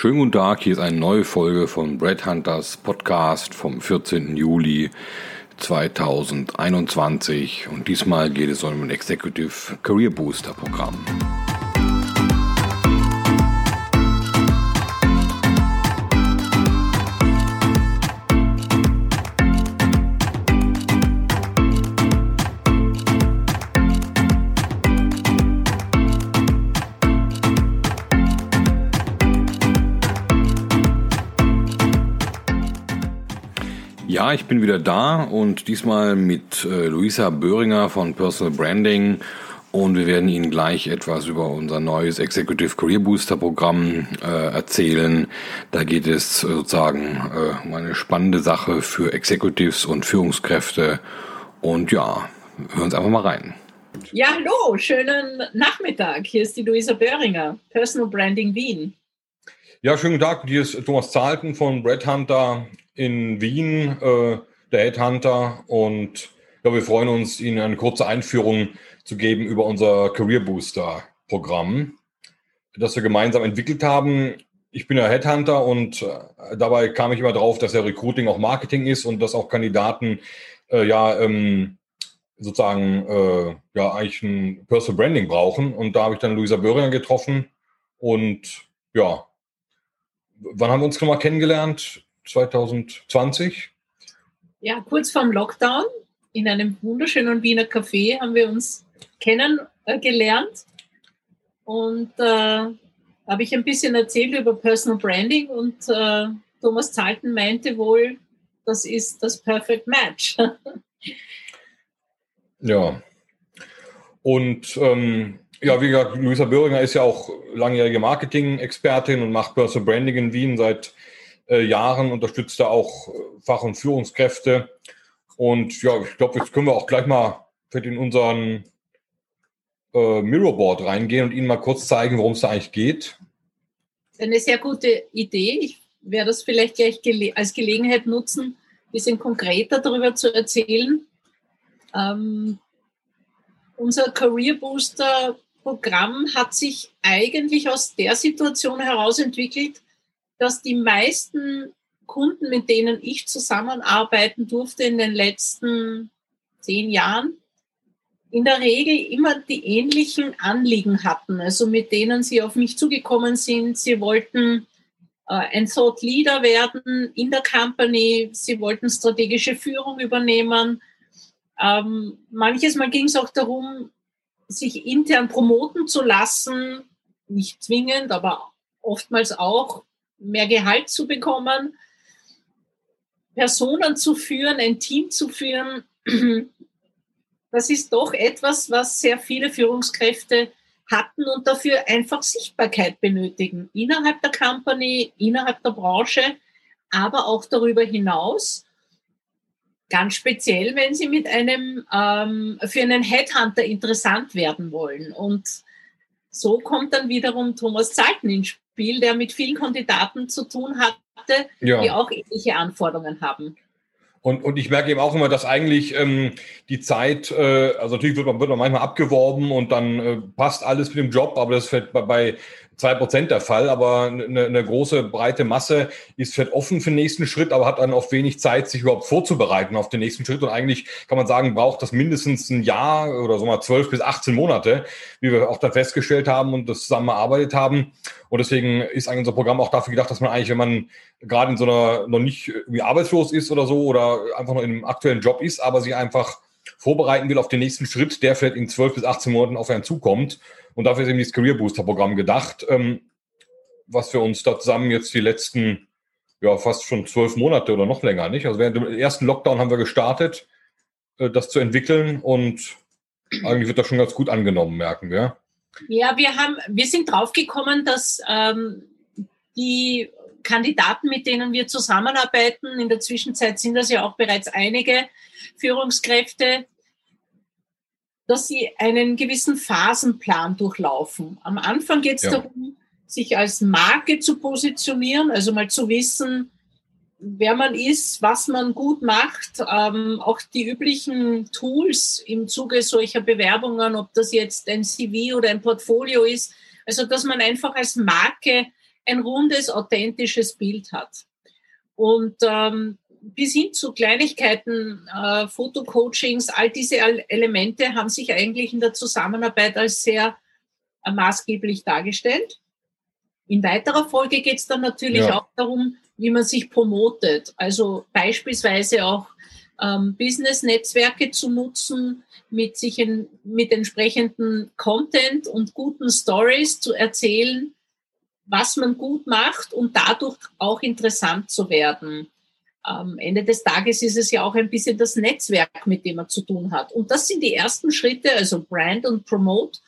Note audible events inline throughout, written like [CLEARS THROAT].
Schönen guten Tag, hier ist eine neue Folge von Brad Hunters Podcast vom 14. Juli 2021 und diesmal geht es um ein Executive Career Booster Programm. Ja, ich bin wieder da und diesmal mit äh, Luisa Böhringer von Personal Branding und wir werden Ihnen gleich etwas über unser neues Executive Career Booster Programm äh, erzählen. Da geht es sozusagen äh, um eine spannende Sache für Executives und Führungskräfte und ja, hören Sie einfach mal rein. Ja, hallo, schönen Nachmittag. Hier ist die Luisa Böhringer, Personal Branding Wien. Ja, schönen Tag. Hier ist Thomas Zahlten von Red Hunter in Wien, äh, der Headhunter. Und ja, wir freuen uns, Ihnen eine kurze Einführung zu geben über unser Career Booster Programm, das wir gemeinsam entwickelt haben. Ich bin ja Headhunter und äh, dabei kam ich immer drauf, dass ja Recruiting auch Marketing ist und dass auch Kandidaten äh, ja ähm, sozusagen äh, ja eigentlich ein Personal Branding brauchen. Und da habe ich dann Luisa Böhringer getroffen und ja, wann haben wir uns nochmal kennengelernt? 2020? Ja, kurz vorm Lockdown in einem wunderschönen Wiener Café haben wir uns kennengelernt und äh, habe ich ein bisschen erzählt über Personal Branding und äh, Thomas Zalten meinte wohl, das ist das Perfect Match. [LAUGHS] ja. Und ähm, ja, wie gesagt, Luisa Böhringer ist ja auch langjährige Marketing-Expertin und macht Personal Branding in Wien seit äh, Jahren, unterstützt er auch äh, Fach- und Führungskräfte. Und ja, ich glaube, jetzt können wir auch gleich mal in unseren äh, Mirrorboard reingehen und Ihnen mal kurz zeigen, worum es da eigentlich geht. Eine sehr gute Idee. Ich werde das vielleicht gleich gele als Gelegenheit nutzen, ein bisschen konkreter darüber zu erzählen. Ähm, unser Career Booster Programm hat sich eigentlich aus der Situation heraus entwickelt, dass die meisten Kunden, mit denen ich zusammenarbeiten durfte in den letzten zehn Jahren, in der Regel immer die ähnlichen Anliegen hatten, also mit denen sie auf mich zugekommen sind. Sie wollten äh, ein Thought Leader werden in der Company, sie wollten strategische Führung übernehmen. Ähm, manches Mal ging es auch darum, sich intern promoten zu lassen, nicht zwingend, aber oftmals auch mehr Gehalt zu bekommen, Personen zu führen, ein Team zu führen. [CLEARS THROAT] Das ist doch etwas, was sehr viele Führungskräfte hatten und dafür einfach Sichtbarkeit benötigen. Innerhalb der Company, innerhalb der Branche, aber auch darüber hinaus. Ganz speziell, wenn Sie mit einem, ähm, für einen Headhunter interessant werden wollen. Und so kommt dann wiederum Thomas Zalten ins Spiel, der mit vielen Kandidaten zu tun hatte, ja. die auch ähnliche Anforderungen haben. Und, und ich merke eben auch immer, dass eigentlich ähm, die Zeit, äh, also natürlich wird man, wird man manchmal abgeworben und dann äh, passt alles mit dem Job, aber das fällt bei, bei zwei Prozent der Fall, aber eine, eine große, breite Masse ist vielleicht offen für den nächsten Schritt, aber hat dann oft wenig Zeit, sich überhaupt vorzubereiten auf den nächsten Schritt. Und eigentlich kann man sagen, braucht das mindestens ein Jahr oder so mal zwölf bis 18 Monate, wie wir auch dann festgestellt haben und das zusammengearbeitet haben. Und deswegen ist eigentlich unser Programm auch dafür gedacht, dass man eigentlich, wenn man gerade in so einer noch nicht irgendwie arbeitslos ist oder so oder einfach noch in einem aktuellen Job ist, aber sich einfach vorbereiten will auf den nächsten Schritt, der vielleicht in zwölf bis 18 Monaten auf einen zukommt und dafür ist eben dieses Career Booster Programm gedacht, ähm, was wir uns da zusammen jetzt die letzten, ja, fast schon zwölf Monate oder noch länger, nicht? Also während dem ersten Lockdown haben wir gestartet, äh, das zu entwickeln und eigentlich wird das schon ganz gut angenommen, merken wir. Ja, wir haben, wir sind draufgekommen, dass ähm, die Kandidaten, mit denen wir zusammenarbeiten, in der Zwischenzeit sind das ja auch bereits einige Führungskräfte, dass sie einen gewissen Phasenplan durchlaufen. Am Anfang geht es ja. darum, sich als Marke zu positionieren, also mal zu wissen, wer man ist, was man gut macht, ähm, auch die üblichen Tools im Zuge solcher Bewerbungen, ob das jetzt ein CV oder ein Portfolio ist, also dass man einfach als Marke ein rundes, authentisches Bild hat. Und ähm, bis hin zu Kleinigkeiten, äh, Fotocoachings, all diese Elemente haben sich eigentlich in der Zusammenarbeit als sehr äh, maßgeblich dargestellt. In weiterer Folge geht es dann natürlich ja. auch darum, wie man sich promotet. Also beispielsweise auch ähm, Business-Netzwerke zu nutzen, mit sich in, mit entsprechenden Content und guten Stories zu erzählen, was man gut macht und dadurch auch interessant zu werden. Am Ende des Tages ist es ja auch ein bisschen das Netzwerk, mit dem man zu tun hat. Und das sind die ersten Schritte, also Brand und Promote,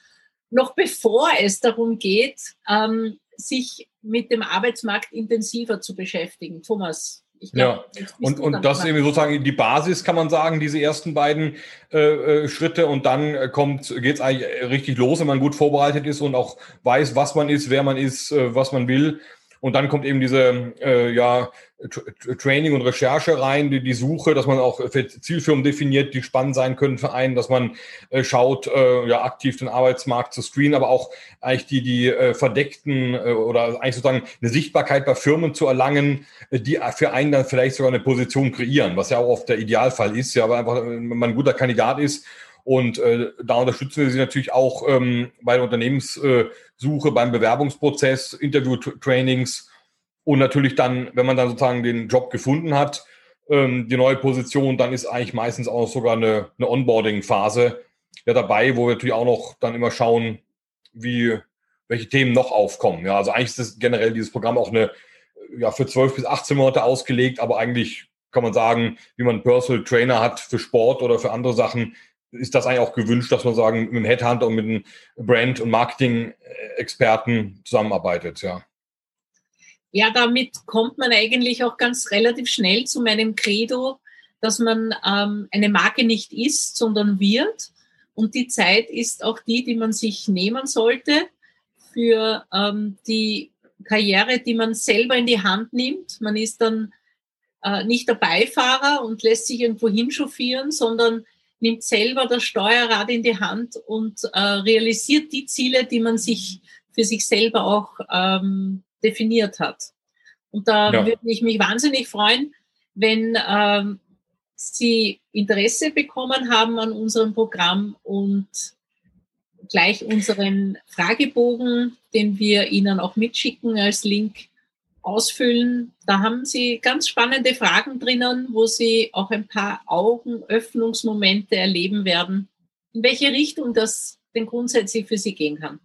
noch bevor es darum geht, ähm, sich mit dem Arbeitsmarkt intensiver zu beschäftigen. Thomas, Glaub, ja, und, und das ist irgendwie sozusagen die Basis, kann man sagen, diese ersten beiden äh, äh Schritte. Und dann äh, kommt, geht's eigentlich richtig los, wenn man gut vorbereitet ist und auch weiß, was man ist, wer man ist, äh, was man will. Und dann kommt eben diese äh, ja, Training und Recherche rein, die, die Suche, dass man auch Zielfirmen definiert, die spannend sein können für einen, dass man äh, schaut, äh, ja, aktiv den Arbeitsmarkt zu screenen, aber auch eigentlich die, die äh, verdeckten äh, oder eigentlich sozusagen eine Sichtbarkeit bei Firmen zu erlangen, äh, die für einen dann vielleicht sogar eine Position kreieren, was ja auch oft der Idealfall ist, ja, aber einfach, wenn man ein guter Kandidat ist und äh, da unterstützen wir sie natürlich auch ähm, bei der Unternehmenssuche, beim Bewerbungsprozess, Interview-Trainings und natürlich dann, wenn man dann sozusagen den Job gefunden hat, ähm, die neue Position, dann ist eigentlich meistens auch sogar eine, eine Onboarding-Phase ja dabei, wo wir natürlich auch noch dann immer schauen, wie, welche Themen noch aufkommen. Ja, also eigentlich ist generell dieses Programm auch eine, ja, für 12 bis 18 Monate ausgelegt, aber eigentlich kann man sagen, wie man Personal Trainer hat für Sport oder für andere Sachen, ist das eigentlich auch gewünscht, dass man sagen, mit einem Headhunter und mit einem Brand- und Marketing-Experten zusammenarbeitet, ja. Ja, damit kommt man eigentlich auch ganz relativ schnell zu meinem Credo, dass man ähm, eine Marke nicht ist, sondern wird. Und die Zeit ist auch die, die man sich nehmen sollte für ähm, die Karriere, die man selber in die Hand nimmt. Man ist dann äh, nicht der Beifahrer und lässt sich irgendwo hinchauffieren, sondern nimmt selber das Steuerrad in die Hand und äh, realisiert die Ziele, die man sich für sich selber auch ähm, definiert hat. Und da ja. würde ich mich wahnsinnig freuen, wenn ähm, Sie Interesse bekommen haben an unserem Programm und gleich unseren Fragebogen, den wir Ihnen auch mitschicken als Link, ausfüllen. Da haben Sie ganz spannende Fragen drinnen, wo Sie auch ein paar Augenöffnungsmomente erleben werden, in welche Richtung das denn grundsätzlich für Sie gehen kann.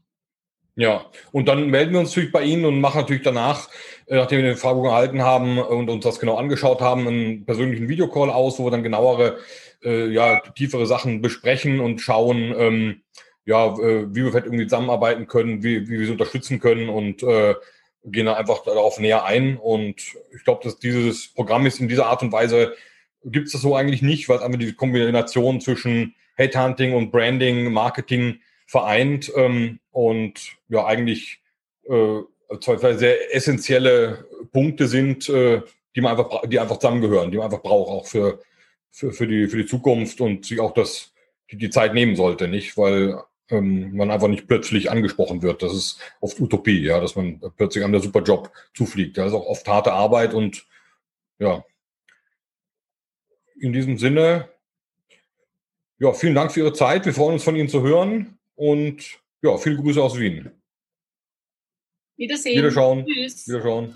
Ja, und dann melden wir uns natürlich bei Ihnen und machen natürlich danach, äh, nachdem wir den Fragebogen erhalten haben und uns das genau angeschaut haben, einen persönlichen Videocall aus, wo wir dann genauere, äh, ja, tiefere Sachen besprechen und schauen, ähm, ja, äh, wie wir vielleicht irgendwie zusammenarbeiten können, wie, wie wir sie unterstützen können und äh, gehen dann einfach darauf näher ein. Und ich glaube, dass dieses Programm ist in dieser Art und Weise, gibt es das so eigentlich nicht, weil es einfach die Kombination zwischen Headhunting und Branding, Marketing vereint ähm, und ja eigentlich äh, zwei sehr essentielle Punkte sind, äh, die man einfach, die einfach zusammengehören, die man einfach braucht, auch für, für, für, die, für die Zukunft und sich auch das, die, die Zeit nehmen sollte, nicht? Weil ähm, man einfach nicht plötzlich angesprochen wird. Das ist oft Utopie, ja, dass man plötzlich einem der super Job zufliegt. Das ist auch oft harte Arbeit und ja. In diesem Sinne, ja, vielen Dank für Ihre Zeit. Wir freuen uns von Ihnen zu hören und ja, viele Grüße aus Wien. Wiedersehen. Wiederschauen. Tschüss. Wiederschauen.